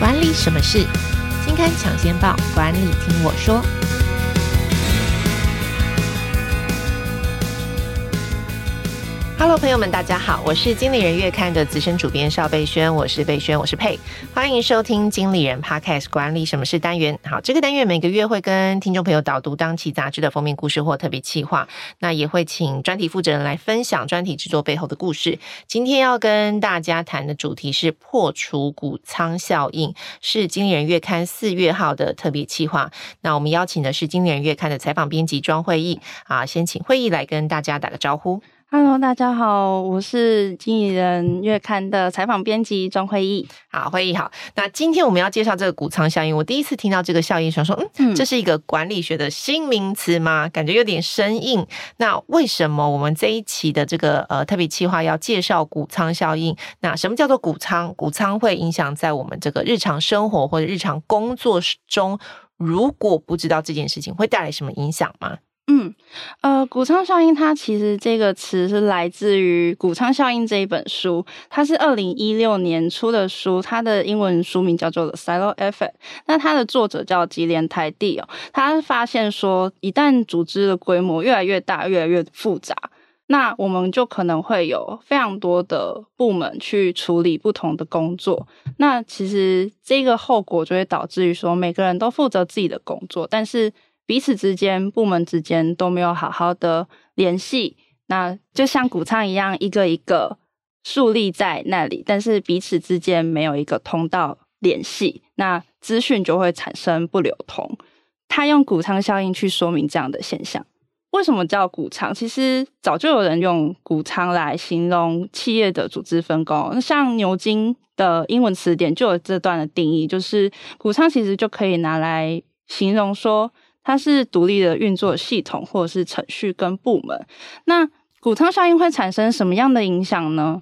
管理什么事？金刊抢先报，管理听我说。Hello，朋友们，大家好，我是经理人月刊的资深主编邵贝萱，我是贝萱，我是佩，欢迎收听经理人 Podcast 管理什么事单元。好，这个单元每个月会跟听众朋友导读当期杂志的封面故事或特别企划，那也会请专题负责人来分享专题制作背后的故事。今天要跟大家谈的主题是破除谷仓效应，是经理人月刊四月号的特别企划。那我们邀请的是经理人月刊的采访编辑庄会议啊，先请会议来跟大家打个招呼。Hello，大家好，我是经理人月刊的采访编辑庄慧益。好，慧益好。那今天我们要介绍这个谷仓效应。我第一次听到这个效应，想说，嗯，这是一个管理学的新名词吗？感觉有点生硬。那为什么我们这一期的这个呃特别企划要介绍谷仓效应？那什么叫做谷仓？谷仓会影响在我们这个日常生活或者日常工作中，如果不知道这件事情，会带来什么影响吗？嗯，呃，谷仓效应它其实这个词是来自于《谷仓效应》这一本书，它是二零一六年出的书，它的英文书名叫做《The Silo Effect》。那它的作者叫吉连台地哦，他发现说，一旦组织的规模越来越大、越来越复杂，那我们就可能会有非常多的部门去处理不同的工作。那其实这个后果就会导致于说，每个人都负责自己的工作，但是。彼此之间、部门之间都没有好好的联系，那就像谷仓一样，一个一个树立在那里，但是彼此之间没有一个通道联系，那资讯就会产生不流通。他用谷仓效应去说明这样的现象。为什么叫谷仓？其实早就有人用谷仓来形容企业的组织分工。那像牛津的英文词典就有这段的定义，就是谷仓其实就可以拿来形容说。它是独立的运作系统，或者是程序跟部门。那谷仓效应会产生什么样的影响呢？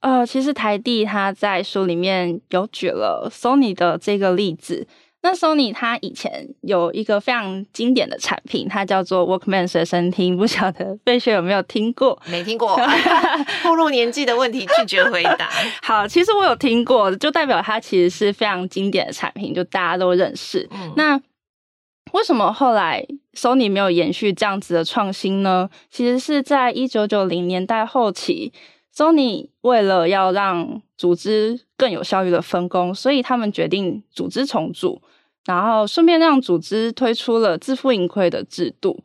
呃，其实台地他在书里面有举了 Sony 的这个例子。那 Sony 它以前有一个非常经典的产品，它叫做 Walkman 随身听，不晓得贝雪有没有听过？没听过，暴露年纪的问题，拒绝回答。好，其实我有听过，就代表它其实是非常经典的产品，就大家都认识。嗯、那为什么后来 Sony 没有延续这样子的创新呢？其实是在一九九零年代后期，Sony 为了要让组织更有效率的分工，所以他们决定组织重组，然后顺便让组织推出了自负盈亏的制度。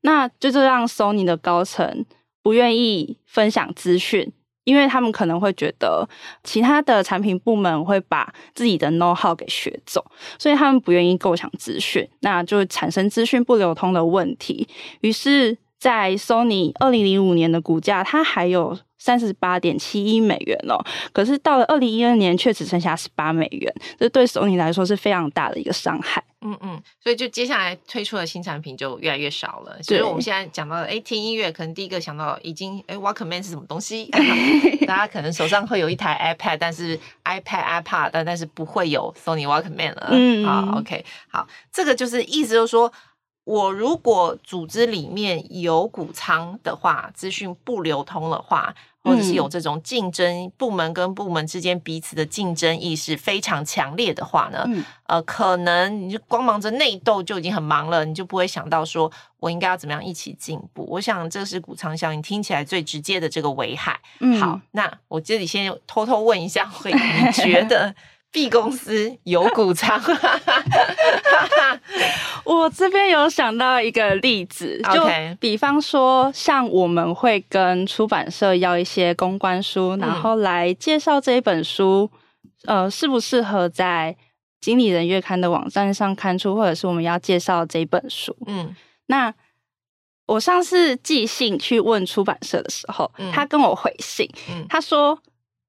那就这让 Sony 的高层不愿意分享资讯。因为他们可能会觉得其他的产品部门会把自己的 know how 给学走，所以他们不愿意共享资讯，那就产生资讯不流通的问题。于是，在 Sony 二零零五年的股价，它还有三十八点七一美元哦，可是到了二零一二年，却只剩下十八美元，这对 Sony 来说是非常大的一个伤害。嗯嗯，所以就接下来推出的新产品就越来越少了。所以我们现在讲到，哎，听音乐可能第一个想到已经，哎，Walkman 是什么东西？大家可能手上会有一台 iPad，但是 iPad、iPad，但但是不会有 Sony Walkman 了。嗯，好，OK，好，这个就是意思就是说，我如果组织里面有谷仓的话，资讯不流通的话。或者是有这种竞争，部门跟部门之间彼此的竞争意识非常强烈的话呢，嗯、呃，可能你就光忙着内斗就已经很忙了，你就不会想到说我应该要怎么样一起进步。我想这是谷仓效应听起来最直接的这个危害。嗯、好，那我这里先偷偷问一下，会你觉得？B 公司有谷仓，我这边有想到一个例子，就比方说，像我们会跟出版社要一些公关书，嗯、然后来介绍这一本书，呃，适不适合在经理人月刊的网站上刊出，或者是我们要介绍这一本书。嗯，那我上次寄信去问出版社的时候，嗯、他跟我回信，嗯、他说。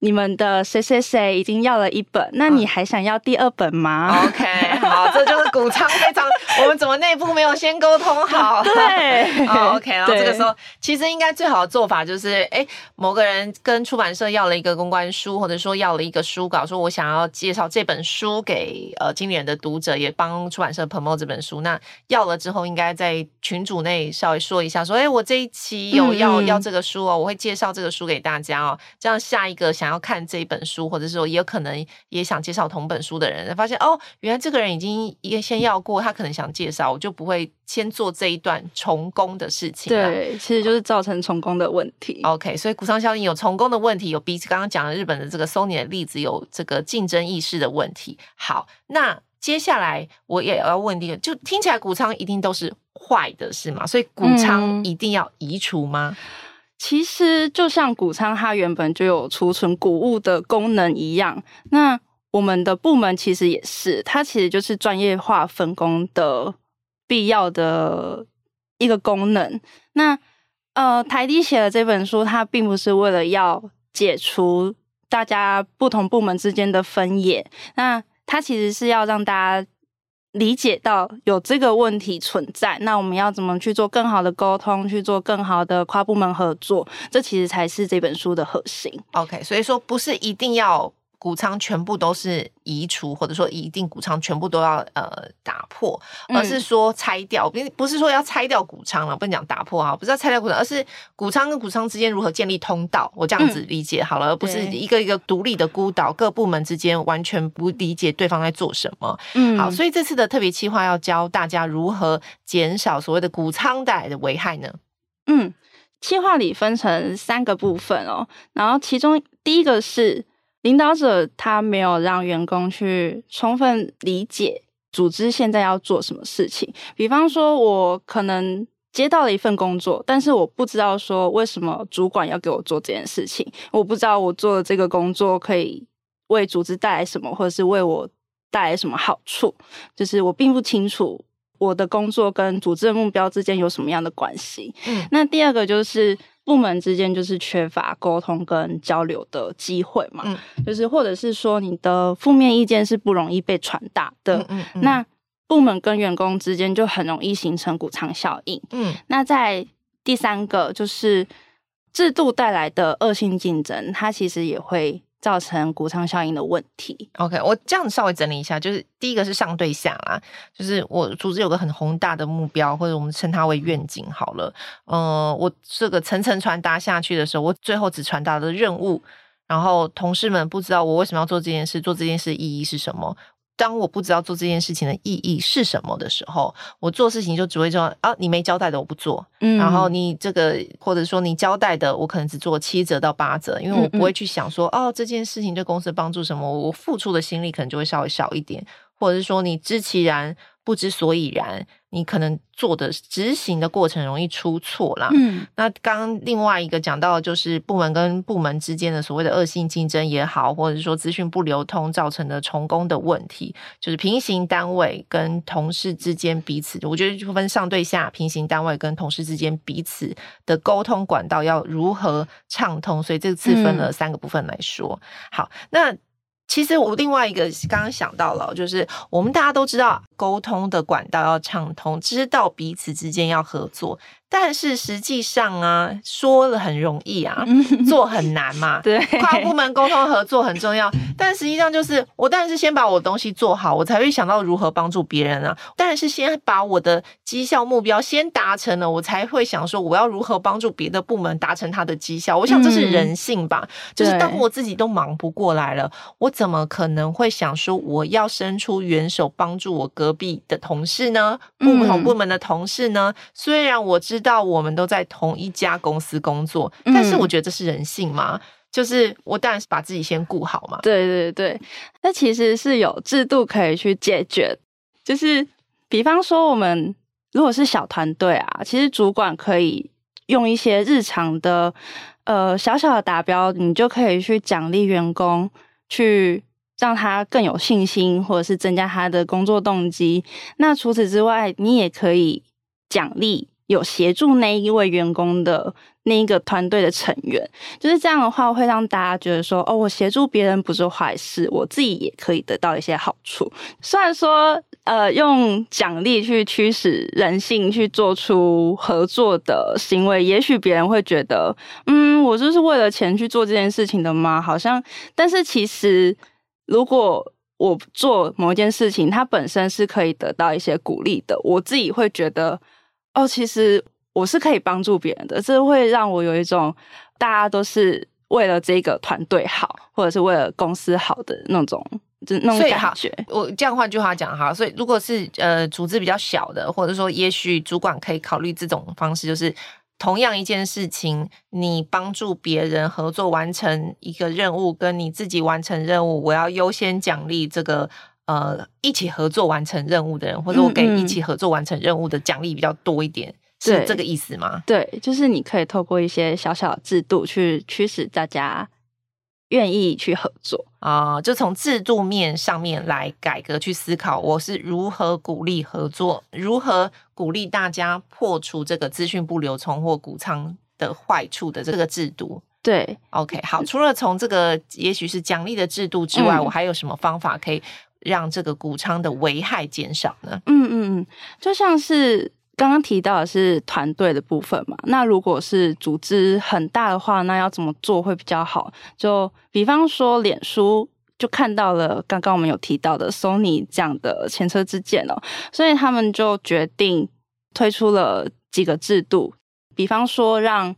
你们的谁谁谁已经要了一本，那你还想要第二本吗？OK，好，这就是谷仓非常，我们怎么内部没有先沟通好？对，OK，然后这个时候其实应该最好的做法就是，哎，某个人跟出版社要了一个公关书，或者说要了一个书稿，说我想要介绍这本书给呃经理人的读者，也帮出版社 promote 这本书。那要了之后，应该在群组内稍微说一下，说，哎，我这一期有要、嗯、要这个书哦，我会介绍这个书给大家哦，这样下一个想。想要看这一本书，或者说也有可能也想介绍同本书的人，发现哦，原来这个人已经也先要过，他可能想介绍，我就不会先做这一段重工的事情。对，其实就是造成重工的问题。OK，所以谷仓效应有重工的问题，有比刚刚讲的日本的这个 Sony 的例子有这个竞争意识的问题。好，那接下来我也要问一个，就听起来谷仓一定都是坏的，是吗？所以谷仓一定要移除吗？嗯其实就像谷仓，它原本就有储存谷物的功能一样。那我们的部门其实也是，它其实就是专业化分工的必要的一个功能。那呃，台滴写的这本书，它并不是为了要解除大家不同部门之间的分野，那它其实是要让大家。理解到有这个问题存在，那我们要怎么去做更好的沟通，去做更好的跨部门合作？这其实才是这本书的核心。OK，所以说不是一定要。谷仓全部都是移除，或者说一定谷仓全部都要呃打破，而是说拆掉，不不是说要拆掉谷仓了，不能讲打破哈，不是要拆掉谷仓，而是谷仓跟谷仓之间如何建立通道，我这样子理解好了，嗯、而不是一个一个独立的孤岛，各部门之间完全不理解对方在做什么。嗯，好，所以这次的特别企划要教大家如何减少所谓的谷仓带来的危害呢？嗯，企划里分成三个部分哦，然后其中第一个是。领导者他没有让员工去充分理解组织现在要做什么事情。比方说，我可能接到了一份工作，但是我不知道说为什么主管要给我做这件事情。我不知道我做的这个工作可以为组织带来什么，或者是为我带来什么好处。就是我并不清楚我的工作跟组织的目标之间有什么样的关系。嗯，那第二个就是。部门之间就是缺乏沟通跟交流的机会嘛，嗯、就是或者是说你的负面意见是不容易被传达的，嗯嗯嗯、那部门跟员工之间就很容易形成谷仓效应。嗯，那在第三个就是制度带来的恶性竞争，它其实也会。造成谷仓效应的问题。OK，我这样稍微整理一下，就是第一个是上对下啦，就是我组织有个很宏大的目标，或者我们称它为愿景好了。嗯，我这个层层传达下去的时候，我最后只传达了任务，然后同事们不知道我为什么要做这件事，做这件事意义是什么。当我不知道做这件事情的意义是什么的时候，我做事情就只会说啊，你没交代的我不做，嗯，然后你这个或者说你交代的我可能只做七折到八折，因为我不会去想说嗯嗯哦，这件事情对公司的帮助什么，我付出的心力可能就会稍微少一点，或者是说你知其然。不知所以然，你可能做的执行的过程容易出错啦。嗯，那刚刚另外一个讲到就是部门跟部门之间的所谓的恶性竞争也好，或者是说资讯不流通造成的重工的问题，就是平行单位跟同事之间彼此，我觉得就分上对下，平行单位跟同事之间彼此的沟通管道要如何畅通，所以这次分了三个部分来说。嗯、好，那。其实我另外一个刚刚想到了，就是我们大家都知道沟通的管道要畅通，知道彼此之间要合作。但是实际上啊，说了很容易啊，做很难嘛。对，跨部门沟通合作很重要，但实际上就是我当然是先把我东西做好，我才会想到如何帮助别人啊。当然是先把我的绩效目标先达成了，我才会想说我要如何帮助别的部门达成他的绩效。我想这是人性吧，嗯、就是当我自己都忙不过来了，我怎么可能会想说我要伸出援手帮助我隔壁的同事呢？不同部门的同事呢？嗯、虽然我知。知道我们都在同一家公司工作，但是我觉得这是人性嘛，嗯、就是我当然是把自己先顾好嘛。对对对，那其实是有制度可以去解决，就是比方说我们如果是小团队啊，其实主管可以用一些日常的呃小小的达标，你就可以去奖励员工，去让他更有信心，或者是增加他的工作动机。那除此之外，你也可以奖励。有协助那一位员工的那一个团队的成员，就是这样的话，会让大家觉得说，哦，我协助别人不是坏事，我自己也可以得到一些好处。虽然说，呃，用奖励去驱使人性去做出合作的行为，也许别人会觉得，嗯，我就是为了钱去做这件事情的吗？好像，但是其实，如果我做某一件事情，它本身是可以得到一些鼓励的，我自己会觉得。哦，其实我是可以帮助别人的，这会让我有一种大家都是为了这个团队好，或者是为了公司好的那种，就那种感觉。我这样换句话讲哈，所以如果是呃组织比较小的，或者说也许主管可以考虑这种方式，就是同样一件事情，你帮助别人合作完成一个任务，跟你自己完成任务，我要优先奖励这个呃一起合作完成任务的人，或者我给一起合作完成任务的奖励比较多一点。是这个意思吗？对，就是你可以透过一些小小的制度去驱使大家愿意去合作啊、呃，就从制度面上面来改革去思考，我是如何鼓励合作，如何鼓励大家破除这个资讯不流通或谷仓的坏处的这个制度。对，OK，好，除了从这个也许是奖励的制度之外，嗯、我还有什么方法可以让这个谷仓的危害减少呢？嗯嗯嗯，就像是。刚刚提到的是团队的部分嘛，那如果是组织很大的话，那要怎么做会比较好？就比方说，脸书就看到了刚刚我们有提到的 Sony 这样的前车之鉴哦，所以他们就决定推出了几个制度，比方说让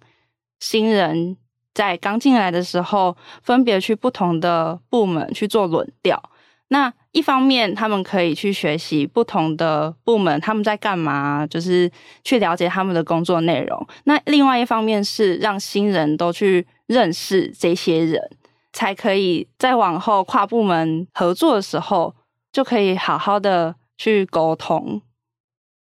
新人在刚进来的时候，分别去不同的部门去做轮调。那一方面，他们可以去学习不同的部门他们在干嘛，就是去了解他们的工作内容。那另外一方面是让新人都去认识这些人，才可以在往后跨部门合作的时候，就可以好好的去沟通。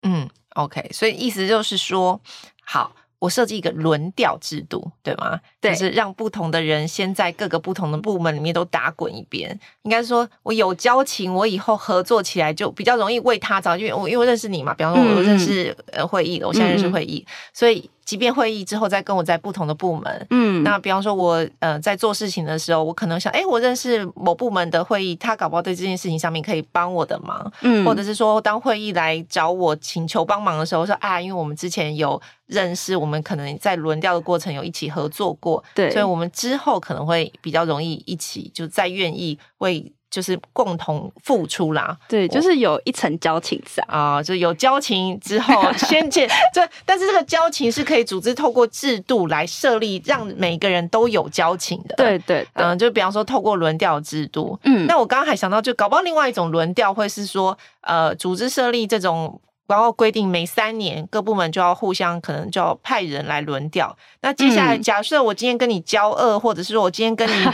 嗯，OK，所以意思就是说，好。我设计一个轮调制度，对吗？对，就是让不同的人先在各个不同的部门里面都打滚一遍。应该说，我有交情，我以后合作起来就比较容易为他着，因为我因为我认识你嘛。比方说，我认识呃会议的，我现在认识会议，嗯、所以。即便会议之后再跟我在不同的部门，嗯，那比方说我呃在做事情的时候，我可能想，哎，我认识某部门的会议，他搞不好对这件事情上面可以帮我的忙，嗯，或者是说当会议来找我请求帮忙的时候，说啊，因为我们之前有认识，我们可能在轮调的过程有一起合作过，对，所以我们之后可能会比较容易一起就再愿意为。就是共同付出啦，对，就是有一层交情在啊、呃，就有交情之后 先建这，但是这个交情是可以组织透过制度来设立，让每个人都有交情的。对对，嗯、呃，就比方说透过轮调制度，嗯，那我刚刚还想到，就搞不好另外一种轮调会是说，呃，组织设立这种。然后规定每三年各部门就要互相可能就要派人来轮调。那接下来假设我今天跟你交恶，或者是说我今天跟你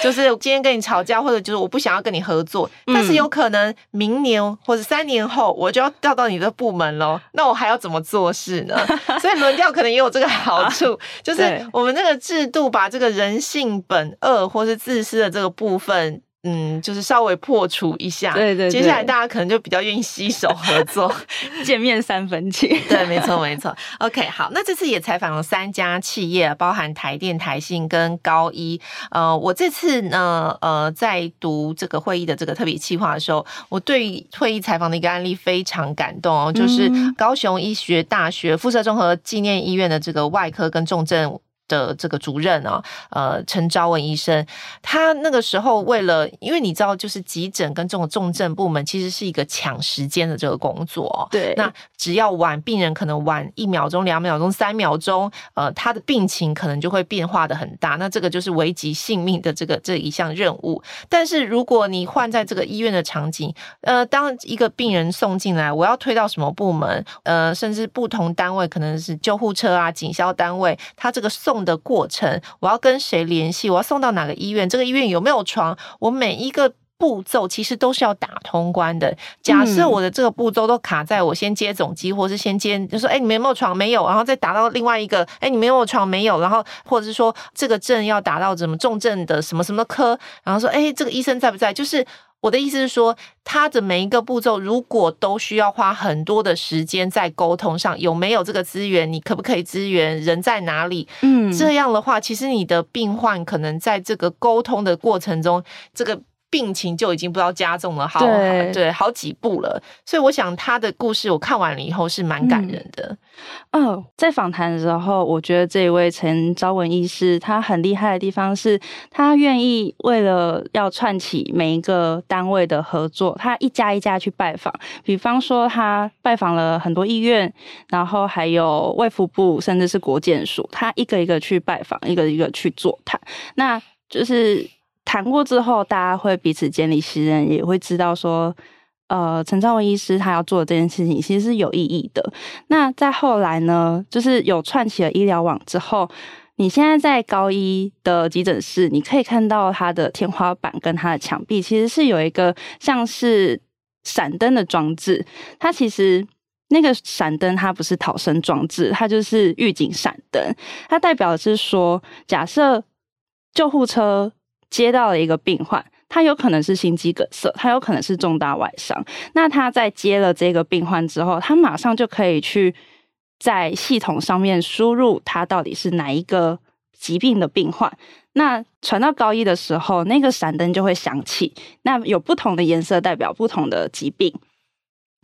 就是今天跟你吵架，或者就是我不想要跟你合作，但是有可能明年或者三年后我就要调到你的部门喽。那我还要怎么做事呢？所以轮调可能也有这个好处，就是我们这个制度把这个人性本恶或是自私的这个部分。嗯，就是稍微破除一下，对，对对，接下来大家可能就比较愿意携手合作，见面三分情。对，没错没错。OK，好，那这次也采访了三家企业，包含台电、台信跟高一。呃，我这次呢，呃，在读这个会议的这个特别企划的时候，我对会议采访的一个案例非常感动哦，就是高雄医学大学附设综合纪念医院的这个外科跟重症。的这个主任啊，呃，陈昭文医生，他那个时候为了，因为你知道，就是急诊跟这种重症部门其实是一个抢时间的这个工作，对，那只要晚，病人可能晚一秒钟、两秒钟、三秒钟，呃，他的病情可能就会变化的很大，那这个就是危及性命的这个这一项任务。但是如果你换在这个医院的场景，呃，当一个病人送进来，我要推到什么部门，呃，甚至不同单位可能是救护车啊、警消单位，他这个送。的过程，我要跟谁联系？我要送到哪个医院？这个医院有没有床？我每一个步骤其实都是要打通关的。假设我的这个步骤都卡在我先接总机，或是先接，就说哎，你们有没有床？没有，然后再打到另外一个，哎，你们有没有床？没有，然后或者是说这个症要打到什么重症的什么什么科，然后说哎，这个医生在不在？就是。我的意思是说，他的每一个步骤，如果都需要花很多的时间在沟通上，有没有这个资源？你可不可以支援？人在哪里？嗯，这样的话，其实你的病患可能在这个沟通的过程中，这个病情就已经不知道加重了好，对对，好几步了。所以我想他的故事我看完了以后是蛮感人的。嗯，哦，在访谈的时候，我觉得这一位陈昭文医师他很厉害的地方是，他愿意为了要串起每一个单位的合作，他一家一家去拜访。比方说，他拜访了很多医院，然后还有卫福部，甚至是国健署，他一个一个去拜访，一个一个去座谈。那就是。谈过之后，大家会彼此建立信任，也会知道说，呃，陈昌文医师他要做的这件事情其实是有意义的。那再后来呢，就是有串起了医疗网之后，你现在在高一的急诊室，你可以看到它的天花板跟它的墙壁，其实是有一个像是闪灯的装置。它其实那个闪灯它不是逃生装置，它就是预警闪灯。它代表的是说，假设救护车。接到了一个病患，他有可能是心肌梗塞，他有可能是重大外伤。那他在接了这个病患之后，他马上就可以去在系统上面输入他到底是哪一个疾病的病患。那传到高一的时候，那个闪灯就会响起，那有不同的颜色代表不同的疾病。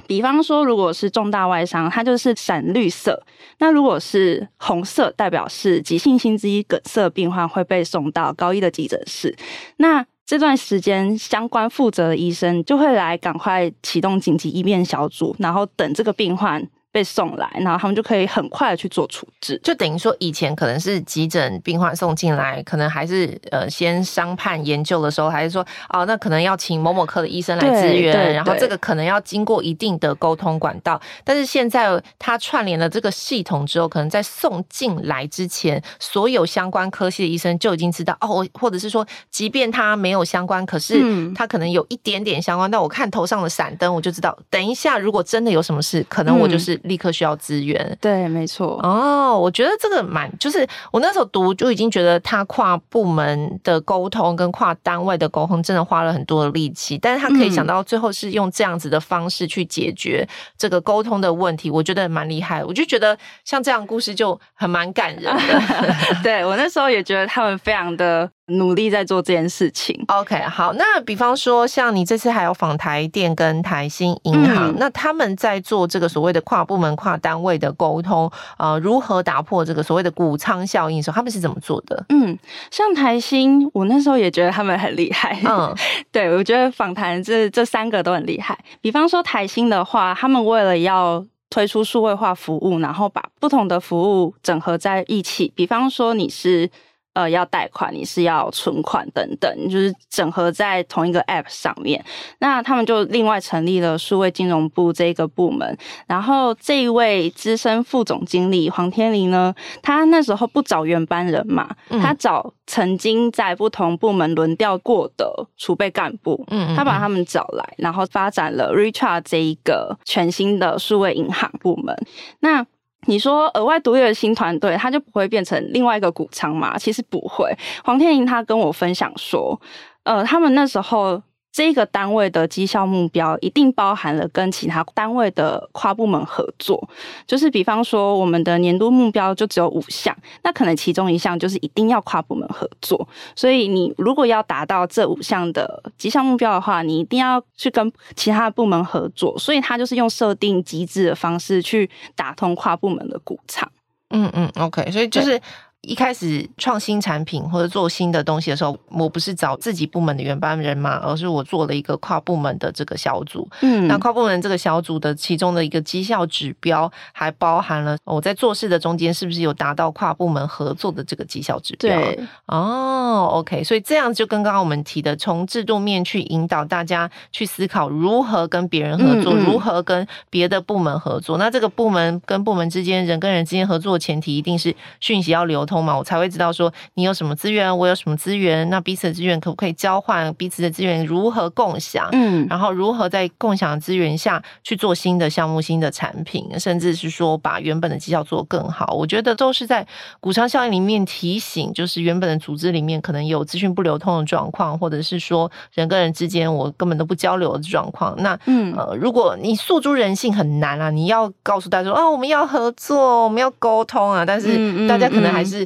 比方说，如果是重大外伤，它就是闪绿色；那如果是红色，代表是急性心肌梗塞病患会被送到高一的急诊室。那这段时间，相关负责的医生就会来赶快启动紧急医变小组，然后等这个病患。被送来，然后他们就可以很快的去做处置，就等于说以前可能是急诊病患送进来，可能还是呃先商判研究的时候，还是说哦，那可能要请某某科的医生来支援，然后这个可能要经过一定的沟通管道。但是现在他串联了这个系统之后，可能在送进来之前，所有相关科系的医生就已经知道哦，或者是说，即便他没有相关，可是他可能有一点点相关，那、嗯、我看头上的闪灯，我就知道，等一下如果真的有什么事，可能我就是。立刻需要资源，对，没错。哦，我觉得这个蛮，就是我那时候读就已经觉得他跨部门的沟通跟跨单位的沟通真的花了很多的力气，但是他可以想到最后是用这样子的方式去解决这个沟通的问题，我觉得蛮厉害。我就觉得像这样的故事就很蛮感人的。对，我那时候也觉得他们非常的。努力在做这件事情。OK，好，那比方说，像你这次还有访台电跟台新银行，嗯，那他们在做这个所谓的跨部门、跨单位的沟通，呃，如何打破这个所谓的谷仓效应的时候，他们是怎么做的？嗯，像台新，我那时候也觉得他们很厉害。嗯，对，我觉得访谈这这三个都很厉害。比方说台新的话，他们为了要推出数位化服务，然后把不同的服务整合在一起。比方说你是。呃，要贷款，你是要存款等等，就是整合在同一个 App 上面。那他们就另外成立了数位金融部这个部门。然后这一位资深副总经理黄天林呢，他那时候不找原班人马，嗯、他找曾经在不同部门轮调过的储备干部，嗯，他把他们找来，然后发展了 Richard 这一个全新的数位银行部门。那你说额外独立的新团队，他就不会变成另外一个谷仓吗？其实不会。黄天银他跟我分享说，呃，他们那时候。这个单位的绩效目标一定包含了跟其他单位的跨部门合作，就是比方说我们的年度目标就只有五项，那可能其中一项就是一定要跨部门合作。所以你如果要达到这五项的绩效目标的话，你一定要去跟其他部门合作。所以他就是用设定机制的方式去打通跨部门的谷仓。嗯嗯，OK，所以就是。一开始创新产品或者做新的东西的时候，我不是找自己部门的原班人马，而是我做了一个跨部门的这个小组。嗯，那跨部门这个小组的其中的一个绩效指标，还包含了我在做事的中间是不是有达到跨部门合作的这个绩效指标。对，哦，OK，所以这样就跟刚刚我们提的，从制度面去引导大家去思考如何跟别人合作，嗯嗯，如何跟别的部门合作。那这个部门跟部门之间，人跟人之间合作的前提，一定是讯息要流通。嘛，我才会知道说你有什么资源，我有什么资源，那彼此的资源可不可以交换？彼此的资源如何共享？嗯，然后如何在共享资源下去做新的项目、新的产品，甚至是说把原本的绩效做更好？我觉得都是在股商效应里面提醒，就是原本的组织里面可能有资讯不流通的状况，或者是说人跟人之间我根本都不交流的状况。那嗯呃，如果你诉诸人性很难啊，你要告诉大家说啊，我们要合作，我们要沟通啊，但是大家可能还是。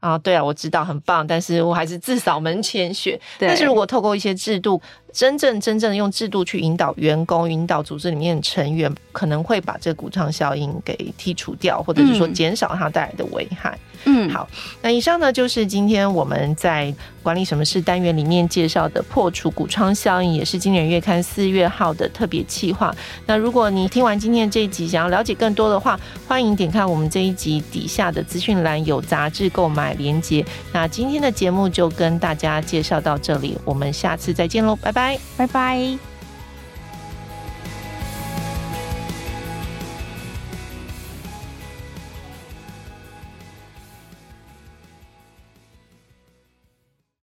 啊，对啊，我知道很棒，但是我还是自扫门前雪。但是如果透过一些制度，真正真正用制度去引导员工、引导组织里面的成员，可能会把这个谷仓效应给剔除掉，或者是说减少它带来的危害。嗯，好，那以上呢就是今天我们在管理什么事单元里面介绍的破除股创效应，也是今年月刊四月号的特别企划。那如果你听完今天这一集，想要了解更多的话，欢迎点开我们这一集底下的资讯栏有杂志购买连接。那今天的节目就跟大家介绍到这里，我们下次再见喽，拜拜。拜拜。